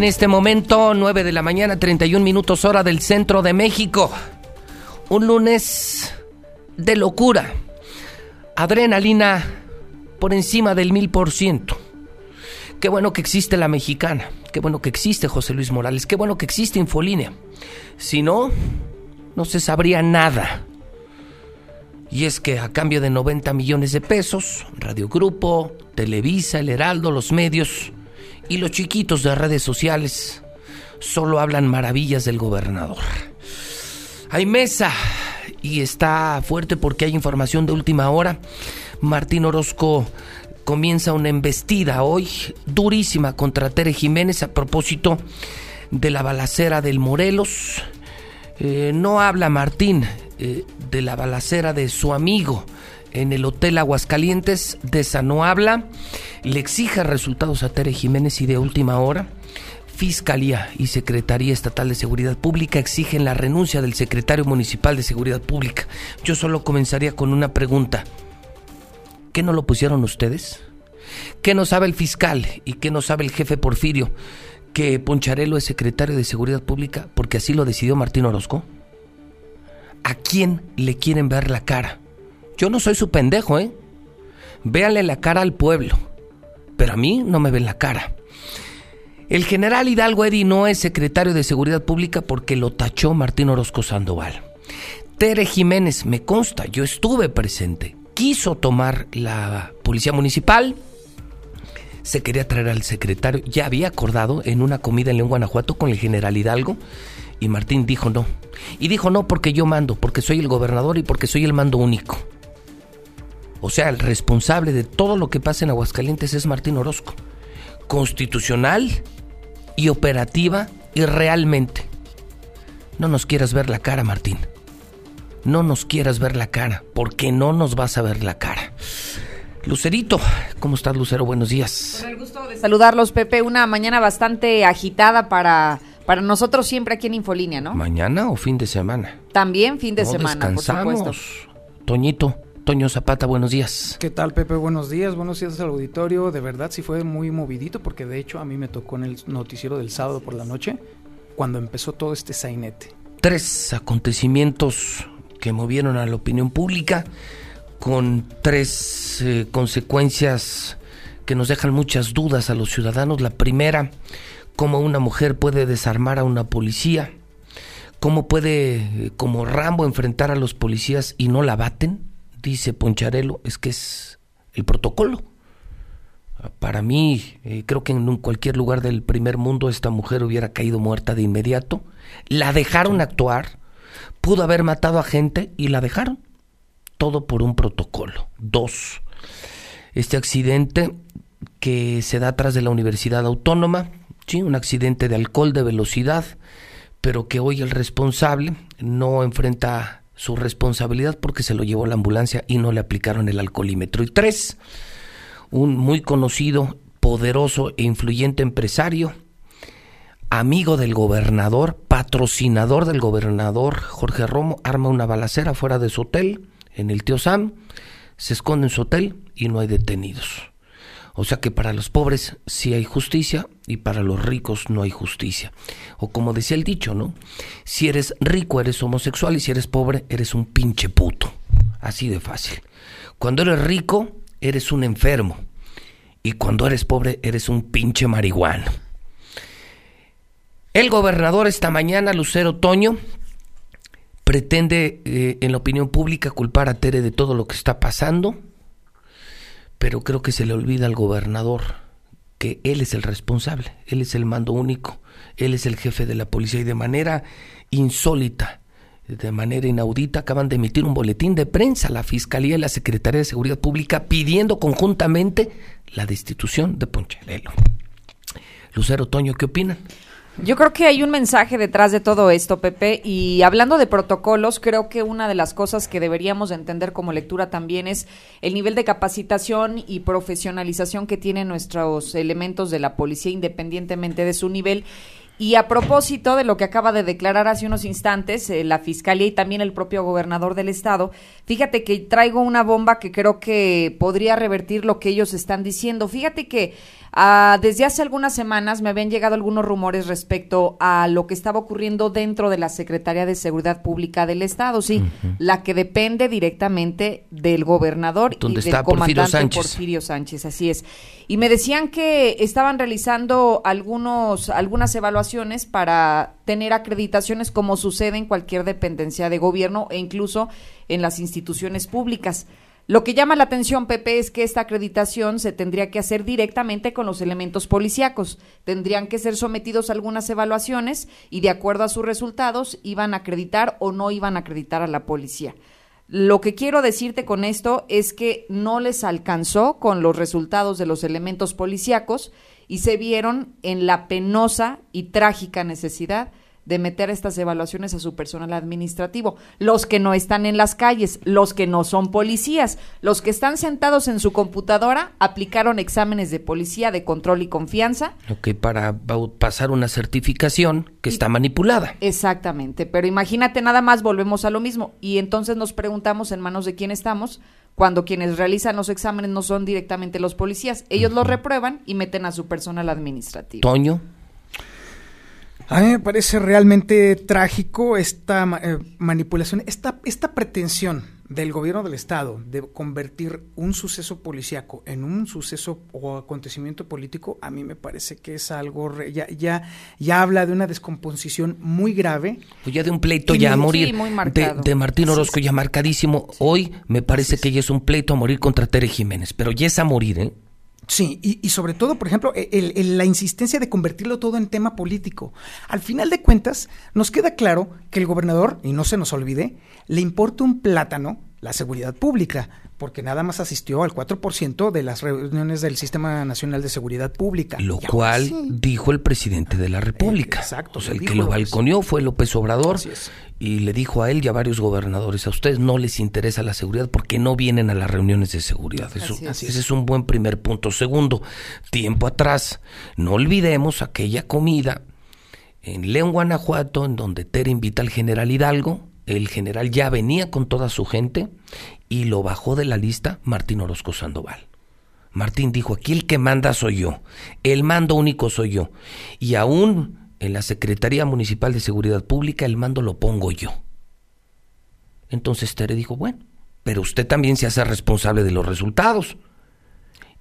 en este momento, 9 de la mañana, 31 minutos hora del centro de México. Un lunes de locura. Adrenalina por encima del mil por ciento. Qué bueno que existe la mexicana. Qué bueno que existe José Luis Morales. Qué bueno que existe Infolínea. Si no, no se sabría nada. Y es que a cambio de 90 millones de pesos, Radio Grupo, Televisa, El Heraldo, los medios y los chiquitos de redes sociales solo hablan maravillas del gobernador. Hay mesa y está fuerte porque hay información de última hora. Martín Orozco comienza una embestida hoy durísima contra Tere Jiménez a propósito de la balacera del Morelos. Eh, no habla Martín eh, de la balacera de su amigo en el Hotel Aguascalientes, de esa no habla, le exige resultados a Tere Jiménez y de última hora, Fiscalía y Secretaría Estatal de Seguridad Pública exigen la renuncia del secretario municipal de Seguridad Pública. Yo solo comenzaría con una pregunta. ¿Qué no lo pusieron ustedes? ¿Qué no sabe el fiscal y qué no sabe el jefe Porfirio? Que Poncharelo es secretario de Seguridad Pública porque así lo decidió Martín Orozco. ¿A quién le quieren ver la cara? Yo no soy su pendejo, ¿eh? Véanle la cara al pueblo. Pero a mí no me ven la cara. El general Hidalgo Eddy no es secretario de Seguridad Pública porque lo tachó Martín Orozco Sandoval. Tere Jiménez, me consta, yo estuve presente, quiso tomar la policía municipal, se quería traer al secretario, ya había acordado en una comida en León, Guanajuato con el general Hidalgo, y Martín dijo no. Y dijo no porque yo mando, porque soy el gobernador y porque soy el mando único. O sea, el responsable de todo lo que pasa en Aguascalientes es Martín Orozco. Constitucional y operativa y realmente. No nos quieras ver la cara, Martín. No nos quieras ver la cara, porque no nos vas a ver la cara. Lucerito, ¿cómo estás, Lucero? Buenos días. Con el gusto de saludarlos, Pepe. Una mañana bastante agitada para, para nosotros siempre aquí en Infolínea, ¿no? ¿Mañana o fin de semana? También fin de No semana, por descansamos. supuesto. Toñito, Toño Zapata, buenos días. ¿Qué tal, Pepe? Buenos días, buenos días al auditorio. De verdad, sí fue muy movidito, porque de hecho a mí me tocó en el noticiero del sábado por la noche, cuando empezó todo este sainete. tres acontecimientos que movieron a la opinión pública con tres eh, consecuencias que nos dejan muchas dudas a los ciudadanos. La primera, cómo una mujer puede desarmar a una policía, cómo puede, eh, como Rambo, enfrentar a los policías y no la baten, dice Poncharelo, es que es el protocolo. Para mí, eh, creo que en cualquier lugar del primer mundo esta mujer hubiera caído muerta de inmediato. La dejaron actuar, pudo haber matado a gente y la dejaron. Todo por un protocolo. Dos, este accidente que se da atrás de la Universidad Autónoma, sí, un accidente de alcohol, de velocidad, pero que hoy el responsable no enfrenta su responsabilidad porque se lo llevó la ambulancia y no le aplicaron el alcoholímetro. Y tres, un muy conocido, poderoso e influyente empresario, amigo del gobernador, patrocinador del gobernador Jorge Romo, arma una balacera fuera de su hotel, en el Tío Sam, se esconde en su hotel y no hay detenidos. O sea que para los pobres sí hay justicia y para los ricos no hay justicia. O como decía el dicho, ¿no? Si eres rico eres homosexual y si eres pobre eres un pinche puto. Así de fácil. Cuando eres rico eres un enfermo y cuando eres pobre eres un pinche marihuano. El gobernador esta mañana, Lucero Toño, pretende eh, en la opinión pública culpar a Tere de todo lo que está pasando, pero creo que se le olvida al gobernador que él es el responsable, él es el mando único, él es el jefe de la policía y de manera insólita, de manera inaudita, acaban de emitir un boletín de prensa la Fiscalía y la Secretaría de Seguridad Pública pidiendo conjuntamente la destitución de Poncharelo. Lucero Toño, ¿qué opinan? Yo creo que hay un mensaje detrás de todo esto, Pepe, y hablando de protocolos, creo que una de las cosas que deberíamos de entender como lectura también es el nivel de capacitación y profesionalización que tienen nuestros elementos de la policía independientemente de su nivel. Y a propósito de lo que acaba de declarar hace unos instantes eh, la Fiscalía y también el propio gobernador del estado, fíjate que traigo una bomba que creo que podría revertir lo que ellos están diciendo. Fíjate que Ah, desde hace algunas semanas me habían llegado algunos rumores respecto a lo que estaba ocurriendo dentro de la Secretaría de Seguridad Pública del Estado, sí, la que depende directamente del gobernador y del comandante Porfirio Sánchez. así es. Y me decían que estaban realizando algunos algunas evaluaciones para tener acreditaciones como sucede en cualquier dependencia de gobierno e incluso en las instituciones públicas. Lo que llama la atención, Pepe, es que esta acreditación se tendría que hacer directamente con los elementos policíacos. Tendrían que ser sometidos a algunas evaluaciones y de acuerdo a sus resultados iban a acreditar o no iban a acreditar a la policía. Lo que quiero decirte con esto es que no les alcanzó con los resultados de los elementos policíacos y se vieron en la penosa y trágica necesidad de meter estas evaluaciones a su personal administrativo, los que no están en las calles, los que no son policías, los que están sentados en su computadora, aplicaron exámenes de policía de control y confianza. Ok, para pasar una certificación que está manipulada. Exactamente, pero imagínate nada más, volvemos a lo mismo, y entonces nos preguntamos en manos de quién estamos, cuando quienes realizan los exámenes no son directamente los policías, ellos los reprueban y meten a su personal administrativo. Toño. A mí me parece realmente trágico esta eh, manipulación, esta, esta pretensión del gobierno del estado de convertir un suceso policíaco en un suceso o acontecimiento político, a mí me parece que es algo ya ya ya habla de una descomposición muy grave. Pues ya de un pleito ya a morir de, Martín Orozco ya marcadísimo. Hoy me parece que ya es un pleito a morir contra Tere Jiménez, pero ya es a morir, ¿eh? Sí, y, sobre todo, por ejemplo, e, la insistencia de convertirlo todo en tema político. Al final de cuentas, nos queda claro que el gobernador, y no se nos olvide, le importa un plátano la seguridad pública porque nada más asistió al 4% de las reuniones del Sistema Nacional de Seguridad Pública. Lo cual dijo el presidente de la República. exacto. O sea, el que lo balconeó fue López Obrador y le dijo a él y a varios gobernadores, a ustedes no les interesa la seguridad porque no vienen a las reuniones de seguridad. Eso, ese es un buen primer punto. Segundo, tiempo atrás, no olvidemos aquella comida en León, Guanajuato, en donde Tere invita al general Hidalgo, el general ya venía con toda su gente y lo bajó de la lista Martín Orozco Sandoval. Martín dijo, aquí el que manda soy yo, el mando único soy yo. Y aún en la Secretaría Municipal de Seguridad Pública el mando lo pongo yo. Entonces Tere dijo, bueno, pero usted también se hace responsable de los resultados.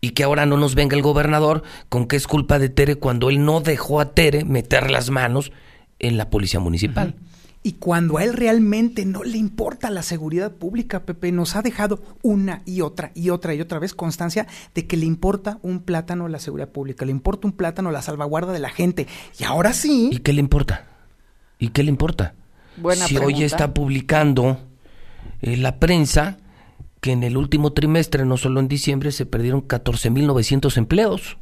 Y que ahora no nos venga el gobernador con que es culpa de Tere cuando él no dejó a Tere meter las manos en la policía municipal. Y cuando a él realmente no le importa la seguridad pública, Pepe, nos ha dejado una y otra y otra y otra vez constancia de que le importa un plátano la seguridad pública, le importa un plátano la salvaguarda de la gente. Y ahora sí. ¿Y qué le importa? ¿Y qué le importa? Buena si hoy está publicando eh, la prensa que en el último trimestre, no solo en diciembre, se perdieron 14.900 empleos.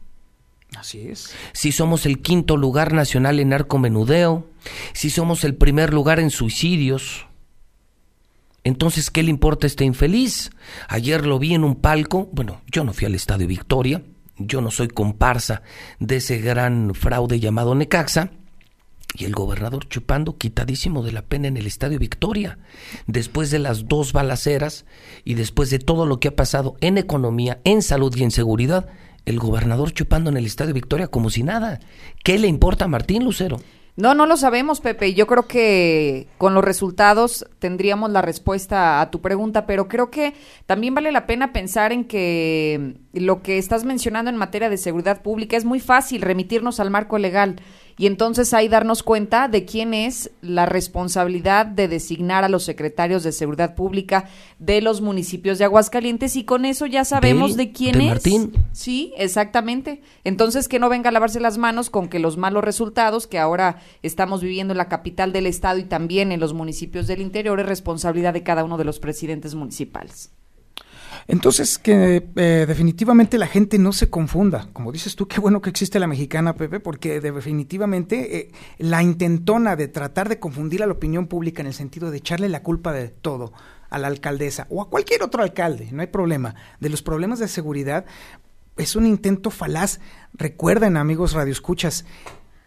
Así es. Si somos el quinto lugar nacional en narcomenudeo, si somos el primer lugar en suicidios, entonces, ¿qué le importa este infeliz? Ayer lo vi en un palco, bueno, yo no fui al Estadio Victoria, yo no soy comparsa de ese gran fraude llamado Necaxa, y el gobernador chupando quitadísimo de la pena en el Estadio Victoria, después de las dos balaceras y después de todo lo que ha pasado en economía, en salud y en seguridad, el gobernador chupando en el Estadio Victoria como si nada. ¿Qué le importa a Martín Lucero? No, no lo sabemos, Pepe. Yo creo que con los resultados tendríamos la respuesta a tu pregunta, pero creo que también vale la pena pensar en que lo que estás mencionando en materia de seguridad pública es muy fácil remitirnos al marco legal y entonces ahí darnos cuenta de quién es la responsabilidad de designar a los secretarios de seguridad pública de los municipios de Aguascalientes y con eso ya sabemos de, quién es. Martín. Sí, exactamente. Entonces que no venga a lavarse las manos con que los malos resultados que ahora estamos viviendo en la capital del estado y también en los municipios del interior es responsabilidad de cada uno de los presidentes municipales. Entonces, que eh, definitivamente la gente no se confunda. Como dices tú, qué bueno que existe la mexicana, Pepe, porque definitivamente eh, la intentona de tratar de confundir a la opinión pública en el sentido de echarle la culpa de todo a la alcaldesa o a cualquier otro alcalde, no hay problema, de los problemas de seguridad, es un intento falaz. Recuerden, amigos radioescuchas,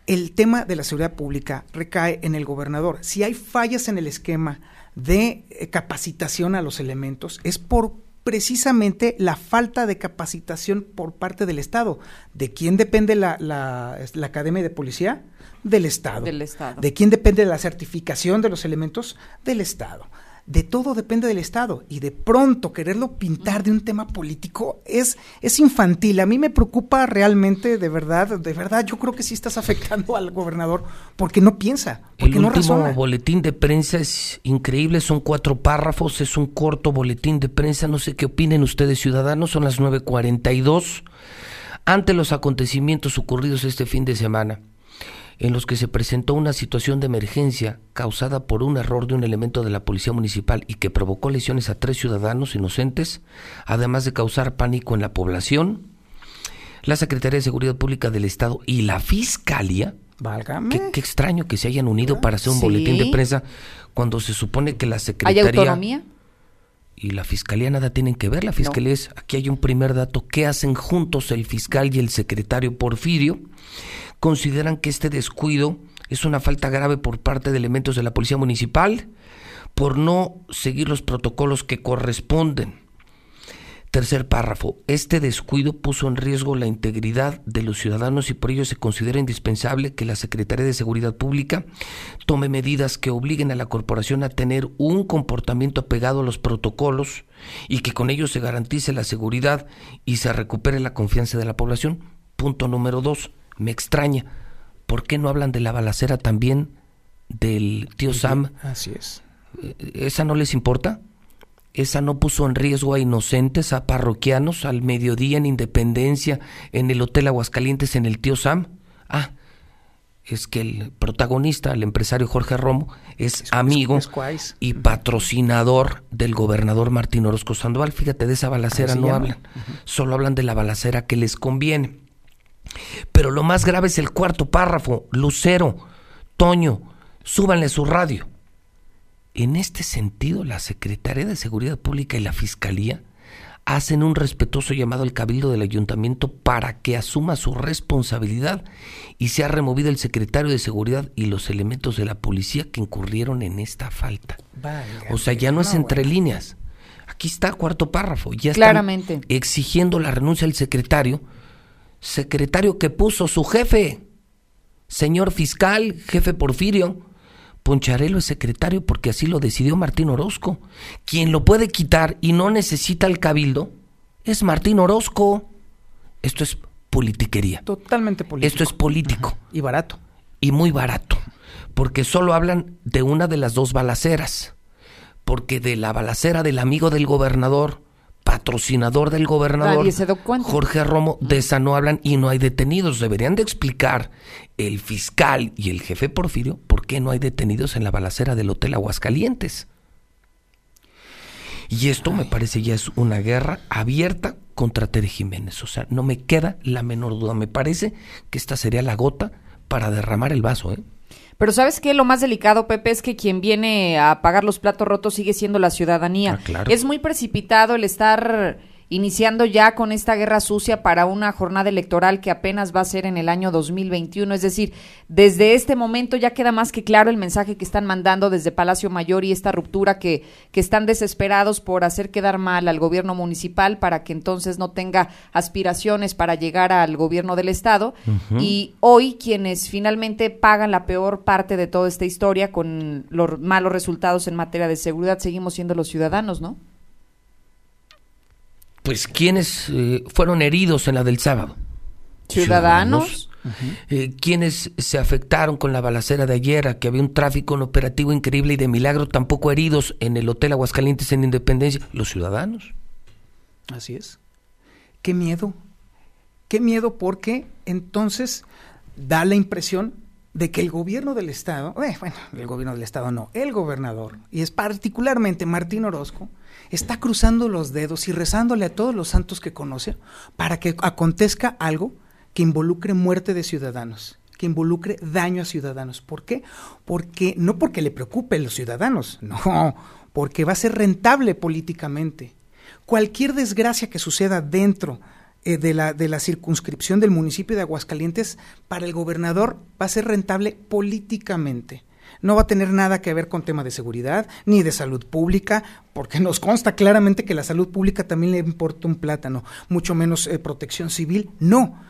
el tema de la seguridad pública recae en el gobernador. Si hay fallas en el esquema de eh, capacitación a los elementos, es por precisamente la falta de capacitación por parte del Estado. ¿De quién depende la, la, la Academia de Policía? Del Estado. Del Estado. ¿De quién depende la certificación de los elementos? Del Estado de todo depende del Estado y de pronto quererlo pintar de un tema político es, es infantil. A mí me preocupa realmente, de verdad, de verdad, yo creo que sí estás afectando al gobernador porque no piensa, porque El no último razona. boletín de prensa es increíble, son cuatro párrafos, es un corto boletín de prensa, no sé qué opinen ustedes ciudadanos, son las 9.42, ante los acontecimientos ocurridos este fin de semana en los que se presentó una situación de emergencia causada por un error de un elemento de la Policía Municipal y que provocó lesiones a tres ciudadanos inocentes, además de causar pánico en la población, la Secretaría de Seguridad Pública del Estado y la Fiscalía, Válgame. qué, qué extraño que se hayan unido para hacer un Sí. boletín de prensa cuando se supone que la ¿Hay Secretaría autonomía? Y la fiscalía nada tienen que ver. La fiscalía es, aquí hay un primer dato, ¿qué hacen juntos el fiscal y el secretario Porfirio? Consideran que este descuido es una falta grave por parte de elementos de la policía municipal por no seguir los protocolos que corresponden. Tercer párrafo. Este descuido puso en riesgo la integridad de los ciudadanos y por ello se considera indispensable que la Secretaría de Seguridad Pública tome medidas que obliguen a la corporación a tener un comportamiento apegado a los protocolos y que con ello se garantice la seguridad y se recupere la confianza de la población. Punto número dos. Me extraña. ¿Por qué no hablan de la balacera también del tío Sam? Así es. ¿Esa no les importa? ¿Esa no puso en riesgo a inocentes, a parroquianos, al mediodía en Independencia, en el Hotel Aguascalientes, en el Tío Sam? Ah, es que el protagonista, el empresario Jorge Romo, es, amigo y patrocinador del gobernador Martín Orozco Sandoval. Fíjate, de esa balacera no llama. hablan, solo hablan de la balacera que les conviene. Pero lo más grave es el cuarto párrafo. Lucero, Toño, súbanle su radio. En este sentido, la Secretaría de Seguridad Pública y la Fiscalía hacen un respetuoso llamado al Cabildo del Ayuntamiento para que asuma su responsabilidad y sea removido el secretario de Seguridad y los elementos de la policía que incurrieron en esta falta. O sea, ya no es entre bueno. líneas. Aquí está cuarto párrafo. Ya están Claramente. exigiendo la renuncia del secretario. Secretario que puso su jefe. Señor fiscal, jefe Porfirio. Poncharelo es secretario porque así lo decidió Martín Orozco. Quien lo puede quitar y no necesita el cabildo es Martín Orozco. Esto es politiquería. Totalmente político. Esto es político Y barato. y muy barato, porque solo hablan de una de las dos balaceras, porque de la balacera del amigo del gobernador, patrocinador del gobernador. Jorge Romo, de esa no hablan y no hay detenidos. Deberían de explicar el fiscal y el jefe Porfirio por qué no hay detenidos en la balacera del Hotel Aguascalientes. Y esto me parece ya es una guerra abierta contra Tere Jiménez. O sea, no me queda la menor duda. Me parece que esta sería la gota para derramar el vaso. ¿eh? Pero ¿sabes qué? Lo más delicado, Pepe, es que quien viene a pagar los platos rotos sigue siendo la ciudadanía. Ah, claro. Es muy precipitado el estar iniciando ya con esta guerra sucia para una jornada electoral que apenas va a ser en el año 2021. Es decir, desde este momento ya queda más que claro el mensaje que están mandando desde Palacio Mayor y esta ruptura que, que están desesperados por hacer quedar mal al gobierno municipal para que entonces no tenga aspiraciones para llegar al gobierno del Estado. Y hoy quienes finalmente pagan la peor parte de toda esta historia con los malos resultados en materia de seguridad seguimos siendo los ciudadanos, ¿no? Pues quienes eh, fueron heridos en la del sábado. Ciudadanos. Eh, quienes se afectaron con la balacera de ayer, a que había un tráfico en operativo increíble y de milagro tampoco heridos en el Hotel Aguascalientes en Independencia, los ciudadanos. Así es. Qué miedo. Qué miedo porque entonces da la impresión de que el gobierno del Estado, eh, bueno, el gobierno del Estado no, el gobernador, y es particularmente Martín Orozco, está cruzando los dedos y rezándole a todos los santos que conoce para que acontezca algo que involucre muerte de ciudadanos, que involucre daño a ciudadanos. ¿Por qué? Porque no porque le preocupe a los ciudadanos, no, porque va a ser rentable políticamente. Cualquier desgracia que suceda dentro eh, de, la, de la circunscripción del municipio de Aguascalientes para el gobernador va a ser rentable políticamente. No va a tener nada que ver con tema de seguridad ni de salud pública, porque nos consta claramente que la salud pública también le importa un plátano, mucho menos eh, protección civil. No.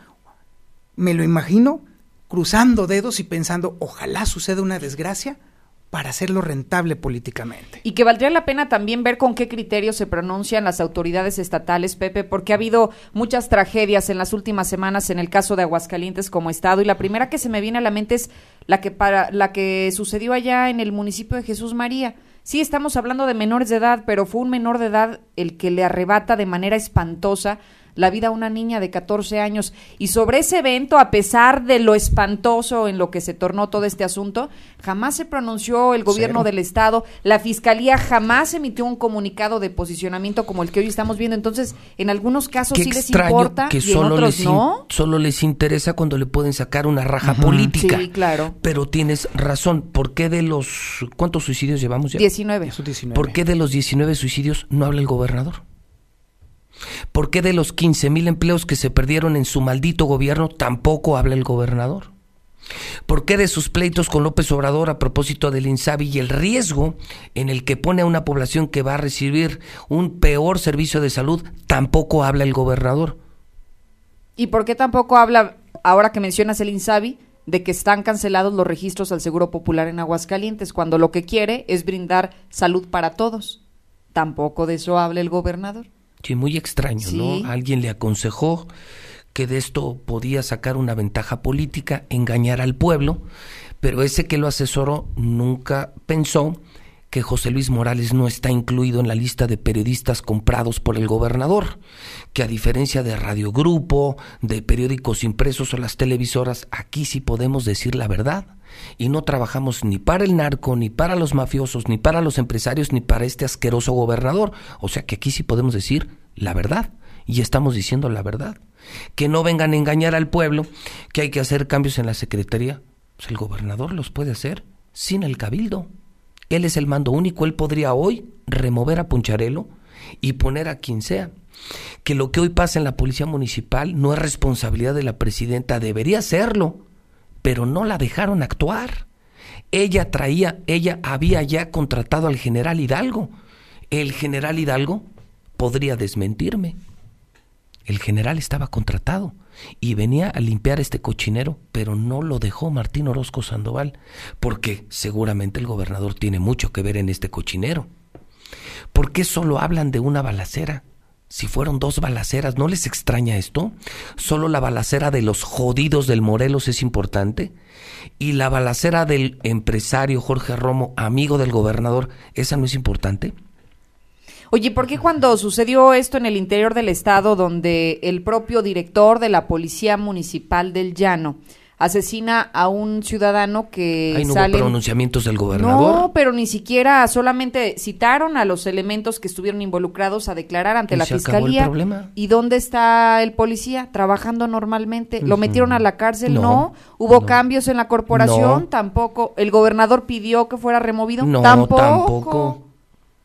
Me lo imagino cruzando dedos y pensando, ojalá suceda una desgracia para hacerlo rentable políticamente. Y que valdría la pena también ver con qué criterios se pronuncian las autoridades estatales, Pepe, porque ha habido muchas tragedias en las últimas semanas en el caso de Aguascalientes como estado y la primera que se me viene a la mente es la que para la que sucedió allá en el municipio de Jesús María. Sí, estamos hablando de menores de edad, pero fue un menor de edad el que le arrebata de manera espantosa la vida a una niña de 14 años. Y sobre ese evento, a pesar de lo espantoso en lo que se tornó todo este asunto, jamás se pronunció el gobierno del Estado, la Fiscalía jamás emitió un comunicado de posicionamiento como el que hoy estamos viendo. Entonces, en algunos casos sí les importa que y solo en otros les no. Solo les interesa cuando le pueden sacar una raja política. Sí, claro. Pero tienes razón. ¿Por qué de los... ¿Cuántos suicidios llevamos ya? 19. Eso 19. ¿Por qué de los 19 suicidios no habla el gobernador? ¿Por qué de los 15 mil empleos que se perdieron en su maldito gobierno tampoco habla el gobernador? ¿Por qué de sus pleitos con López Obrador a propósito del INSABI y el riesgo en el que pone a una población que va a recibir un peor servicio de salud tampoco habla el gobernador? ¿Y por qué tampoco habla, ahora que mencionas el INSABI, de que están cancelados los registros al Seguro Popular en Aguascalientes, cuando lo que quiere es brindar salud para todos? Tampoco de eso habla el gobernador. Sí, muy extraño, Sí. ¿no? Alguien le aconsejó que de esto podía sacar una ventaja política, engañar al pueblo, pero ese que lo asesoró nunca pensó que José Luis Morales no está incluido en la lista de periodistas comprados por el gobernador, que a diferencia de Radio Grupo, de periódicos impresos o las televisoras, aquí sí podemos decir la verdad. Y no trabajamos ni para el narco, ni para los mafiosos, ni para los empresarios, ni para este asqueroso gobernador. O sea que aquí sí podemos decir la verdad. Y estamos diciendo la verdad. Que no vengan a engañar al pueblo, que hay que hacer cambios en la Secretaría. Pues el gobernador los puede hacer sin el cabildo. Él es el mando único, él podría hoy remover a Puncharelo y poner a quien sea. Que lo que hoy pasa en la policía municipal no es responsabilidad de la presidenta, debería serlo, pero no la dejaron actuar. Ella traía, ella había ya contratado al general Hidalgo. El general Hidalgo podría desmentirme. El general estaba contratado y venía a limpiar este cochinero, pero no lo dejó Martín Orozco Sandoval, porque seguramente el gobernador tiene mucho que ver en este cochinero. ¿Por qué solo hablan de una balacera? Si fueron dos balaceras, ¿no les extraña esto? ¿Solo la balacera de los jodidos del Morelos es importante? ¿Y la balacera del empresario Jorge Romo, amigo del gobernador, esa no es importante? Oye, ¿por qué cuando sucedió esto en el interior del estado, donde el propio director de la Policía Municipal del Llano asesina a un ciudadano que Ahí no sale... hubo pronunciamientos del gobernador. No, pero ni siquiera solamente citaron a los elementos que estuvieron involucrados a declarar ante Y la se acabó el fiscalía. problema. ¿Y dónde está el policía? Trabajando normalmente. ¿Lo metieron a la cárcel? No, No. ¿Hubo no. cambios en la corporación? Tampoco. ¿El gobernador pidió que fuera removido? No, tampoco. tampoco.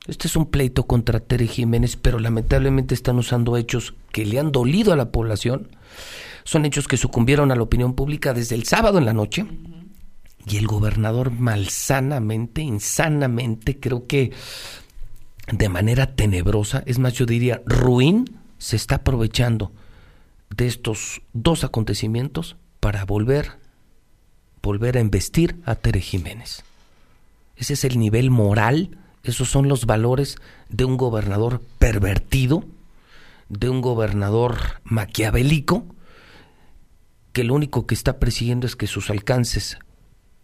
Este es un pleito contra Tere Jiménez, pero lamentablemente están usando hechos que le han dolido a la población. Son hechos que sucumbieron a la opinión pública desde el sábado en la noche. Y el gobernador malsanamente, insanamente, creo que de manera tenebrosa, es más, yo diría ruin, se está aprovechando de estos dos acontecimientos para volver, volver a investir a Tere Jiménez. Ese es el nivel moral, esos son los valores de un gobernador pervertido, de un gobernador maquiavélico, que lo único que está persiguiendo es que sus alcances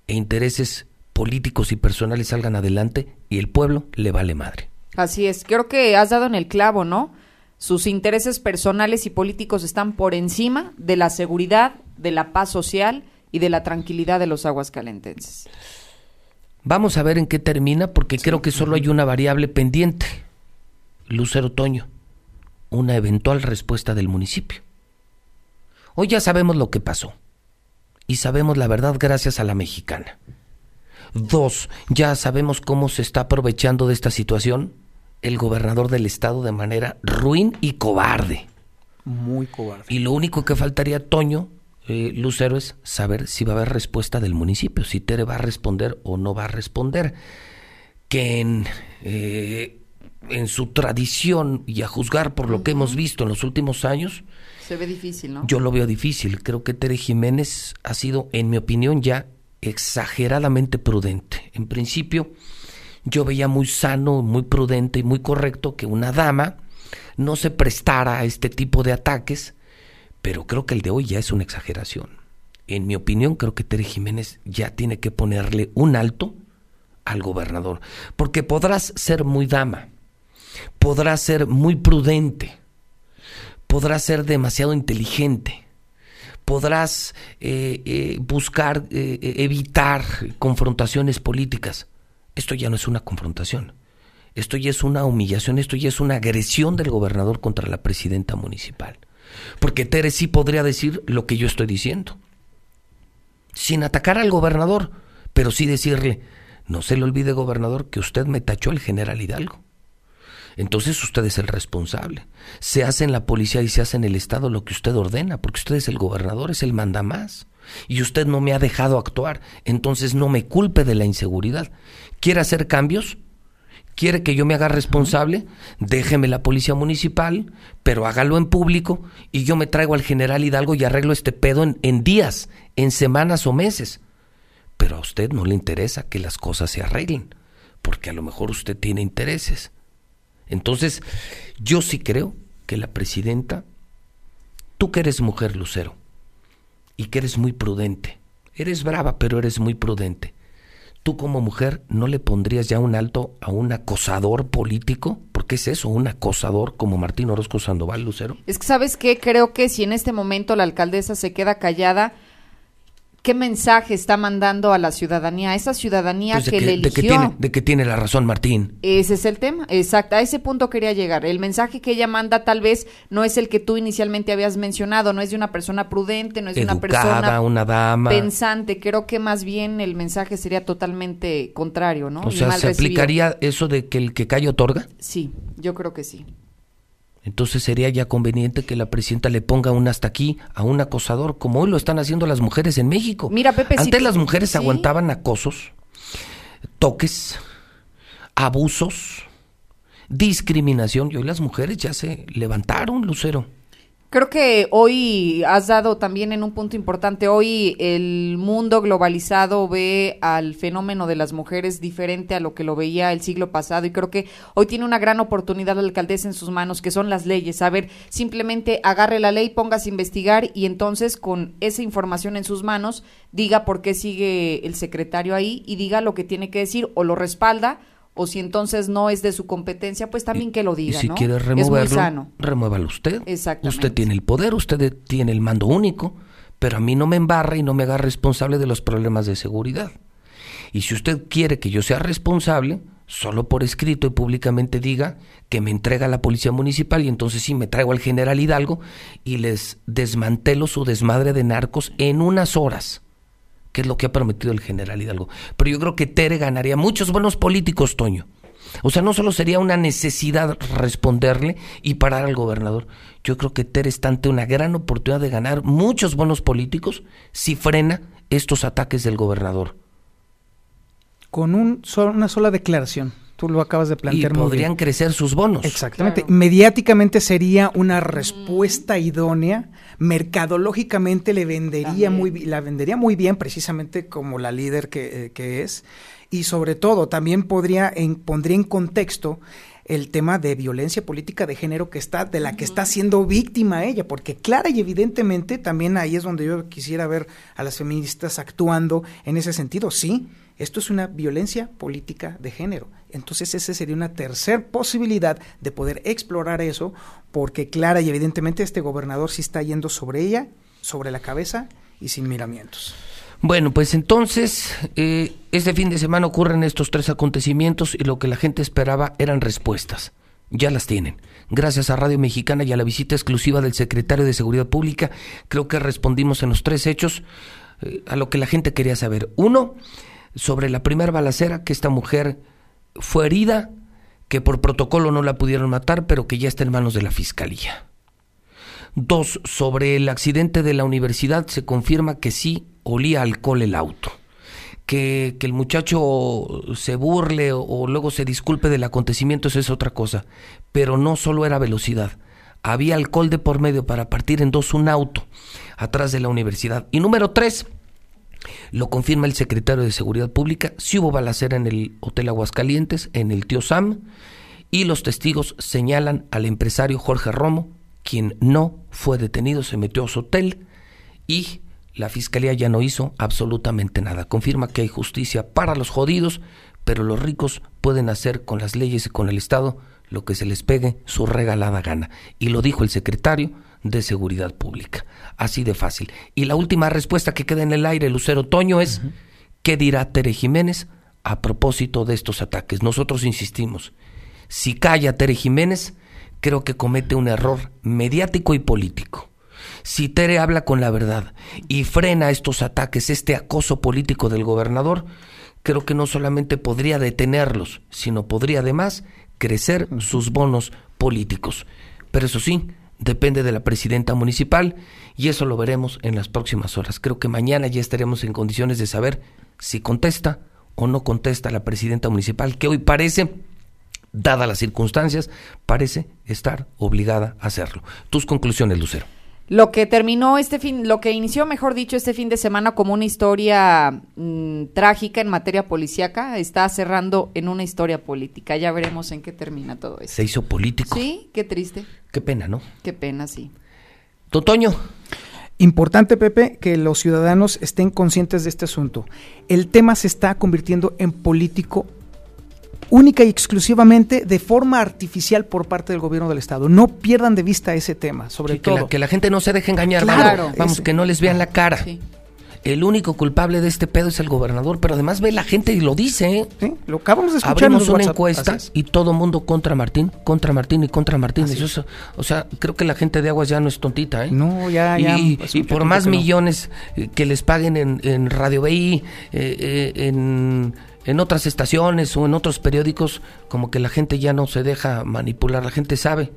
e intereses políticos y personales salgan adelante y el pueblo le vale madre. Así es. Creo que has dado en el clavo, ¿no? Sus intereses personales y políticos están por encima de la seguridad, de la paz social y de la tranquilidad de los aguascalentenses. Vamos a ver en qué termina porque creo que solo hay una variable pendiente. Lucero Toño, una eventual respuesta del municipio. Hoy ya sabemos lo que pasó y sabemos la verdad gracias a la mexicana. Dos, ya sabemos cómo se está aprovechando de esta situación el gobernador del estado de manera ruin y cobarde. Muy cobarde. Y lo único que faltaría, Toño, eh, Lucero, es saber si va a haber respuesta del municipio, si Tere va a responder o no va a responder. Que en, eh, en su tradición y a juzgar por lo que hemos visto en los últimos años, se ve difícil, ¿no? Yo lo veo difícil. Creo que Tere Jiménez ha sido, en mi opinión, ya exageradamente prudente. En principio, yo veía muy sano, muy prudente y muy correcto que una dama no se prestara a este tipo de ataques, pero creo que el de hoy ya es una exageración. En mi opinión, creo que Tere Jiménez ya tiene que ponerle un alto al gobernador, porque podrás ser muy dama, podrás ser muy prudente, podrás ser demasiado inteligente, podrás eh, eh, buscar eh, evitar confrontaciones políticas. Esto ya no es una confrontación. Esto ya es una humillación, esto ya es una agresión del gobernador contra la presidenta municipal. Porque Tere sí podría decir lo que yo estoy diciendo. Sin atacar al gobernador, pero sí decirle, no se le olvide, gobernador, que usted me tachó el general Hidalgo. Entonces usted es el responsable. Se hace en la policía y se hace en el Estado lo que usted ordena, porque usted es el gobernador, es el mandamás. Y usted no me ha dejado actuar, entonces no me culpe de la inseguridad. ¿Quiere hacer cambios? Quiere que yo me haga responsable, déjeme la policía municipal, pero hágalo en público y yo me traigo al general Hidalgo y arreglo este pedo en, días, en semanas o meses. Pero a usted no le interesa que las cosas se arreglen, porque a lo mejor usted tiene intereses. Entonces, yo sí creo que la presidenta, tú que eres mujer, Lucero, y que eres muy prudente, eres brava, pero eres muy prudente tú como mujer no le pondrías ya un alto a un acosador político? ¿Por qué es eso, un acosador como Martín Orozco Sandoval, Lucero? Es que, ¿sabes qué? Creo que si en este momento la alcaldesa se queda callada, ¿Qué mensaje está mandando a la ciudadanía? A esa ciudadanía pues que, le eligió. De que, tiene, de que tiene la razón Martín. Ese es el tema, exacto. A ese punto quería llegar. El mensaje que ella manda tal vez no es el que tú inicialmente habías mencionado, no es de una persona prudente, no es de una persona una dama. pensante. Creo que más bien el mensaje sería totalmente contrario, ¿no? O sea, ¿se aplicaría eso de que el que cae otorga? Sí, yo creo que sí. Entonces sería ya conveniente que la presidenta le ponga un hasta aquí a un acosador, como hoy lo están haciendo las mujeres en México. Mira, Pepe, Antes las mujeres aguantaban acosos, toques, abusos, discriminación, y hoy las mujeres ya se levantaron, Lucero. Creo que hoy has dado también en un punto importante, hoy el mundo globalizado ve al fenómeno de las mujeres diferente a lo que lo veía el siglo pasado y creo que hoy tiene una gran oportunidad la alcaldesa en sus manos, que son las leyes. A ver, simplemente agarre la ley, póngase a investigar y entonces con esa información en sus manos diga por qué sigue el secretario ahí y diga lo que tiene que decir o lo respalda o si entonces no es de su competencia, pues también que lo diga. Y si quiere removerlo, remuévalo usted. Exactamente. Usted tiene el poder, usted tiene el mando único, pero a mí no me embarra y no me haga responsable de los problemas de seguridad. Y si usted quiere que yo sea responsable, solo por escrito y públicamente diga que me entrega a la policía municipal y entonces sí me traigo al general Hidalgo y les desmantelo su desmadre de narcos en unas horas que es lo que ha prometido el general Hidalgo. Pero yo creo que Tere ganaría muchos buenos políticos, Toño. O sea, no solo sería una necesidad responderle y parar al gobernador. Yo creo que Tere está ante una gran oportunidad de ganar muchos buenos políticos si frena estos ataques del gobernador. Con un, una sola declaración. Tú lo acabas de plantear. Y podrían crecer sus bonos. Exactamente. Mediáticamente sería una respuesta idónea. Mercadológicamente le vendería muy, la vendería muy bien, precisamente como la líder que, eh, que es. Y sobre todo, también podría en, pondría en contexto el tema de violencia política de género que está de la que está siendo víctima ella, porque clara y evidentemente también ahí es donde yo quisiera ver a las feministas actuando en ese sentido. Sí, esto es una violencia política de género. Entonces esa sería una tercera posibilidad de poder explorar eso, porque clara y evidentemente este gobernador sí está yendo sobre ella, sobre la cabeza y sin miramientos. Bueno, pues entonces, eh, este fin de semana ocurren estos tres acontecimientos y lo que la gente esperaba eran respuestas. Ya las tienen. Gracias a Radio Mexicana y a la visita exclusiva del secretario de Seguridad Pública, creo que respondimos en los tres hechos eh, a lo que la gente quería saber. Uno, sobre la primera balacera, que esta mujer fue herida, que por protocolo no la pudieron matar, pero que ya está en manos de la fiscalía. Dos, sobre el accidente de la universidad se confirma que sí olía alcohol el auto. Que, que el muchacho se burle o, o luego se disculpe del acontecimiento, eso es otra cosa. Pero no solo era velocidad, había alcohol de por medio para partir en dos un auto atrás de la universidad. Y número tres, lo confirma el secretario de Seguridad Pública, si hubo balacera en el Hotel Aguascalientes, en el Tío Sam, y los testigos señalan al empresario Jorge Romo, quien no fue detenido, se metió a su hotel y la fiscalía ya no hizo absolutamente nada. Confirma que hay justicia para los jodidos, pero los ricos pueden hacer con las leyes y con el Estado lo que se les pegue su regalada gana. Y lo dijo el secretario de Seguridad Pública. Así de fácil. Y la última respuesta que queda en el aire, Lucero Toño, es ¿qué dirá Tere Jiménez a propósito de estos ataques? Nosotros insistimos, si calla Tere Jiménez, creo que comete un error mediático y político. Si Tere habla con la verdad y frena estos ataques, este acoso político del gobernador, creo que no solamente podría detenerlos, sino podría además crecer sus bonos políticos. Pero eso sí, depende de la presidenta municipal y eso lo veremos en las próximas horas. Creo que mañana ya estaremos en condiciones de saber si contesta o no contesta la presidenta municipal, que hoy parece, dadas las circunstancias, parece estar obligada a hacerlo. Tus conclusiones, Lucero lo que terminó este fin, lo que inició, mejor dicho, este fin de semana como una historia mmm, trágica en materia policíaca, está cerrando en una historia política. Ya veremos en qué termina todo eso. Se hizo político. Sí, qué triste. Qué pena, ¿no? Qué pena, sí. Totoño. Importante, Pepe, que los ciudadanos estén conscientes de este asunto. El tema se está convirtiendo en político única y exclusivamente de forma artificial por parte del gobierno del estado. No pierdan de vista ese tema, sobre sí, todo. Que la, que la, gente no se deje engañar, claro, vamos, vamos que no les vean la cara. Sí. El único culpable de este pedo es el gobernador, pero además ve la gente y lo dice. ¿eh? Sí, lo acabamos de escuchar. Abrimos una WhatsApp, encuesta y todo mundo contra Martín, contra Martín y contra Martín. Eso, o sea, creo que la gente de Aguas ya no es tontita. ¿eh? No, ya, ya. Y, y por más que millones no. que les paguen en, en Radio BI, eh, eh, en en otras estaciones o en otros periódicos, como que la gente ya no se deja manipular, la gente sabe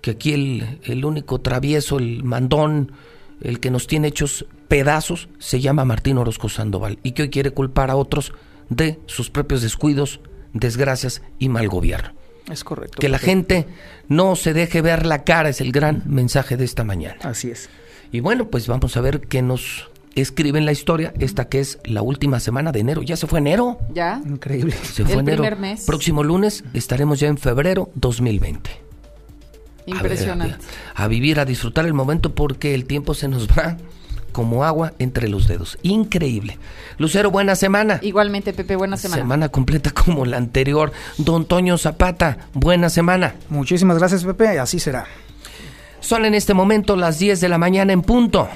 que aquí el, el, único travieso, el mandón, el que nos tiene hechos pedazos, se llama Martín Orozco Sandoval y que hoy quiere culpar a otros de sus propios descuidos, desgracias y mal gobierno. Es correcto. Que la gente no se deje ver la cara es el gran mensaje de esta mañana. Así es. Y bueno, pues vamos a ver qué nos escriben la historia, esta que es la última semana de enero. Ya se fue enero. Ya. Increíble. Se fue El enero. primer mes. Próximo lunes estaremos ya en febrero 2020. Impresionante. A, ver, a, vivir, a disfrutar el momento porque el tiempo se nos va como agua entre los dedos. Increíble. Lucero, buena semana. Igualmente, Pepe, buena semana. Semana completa como la anterior. Don Toño Zapata, buena semana. Muchísimas gracias, Pepe. Así será. Son en este momento las 10 de la mañana en punto.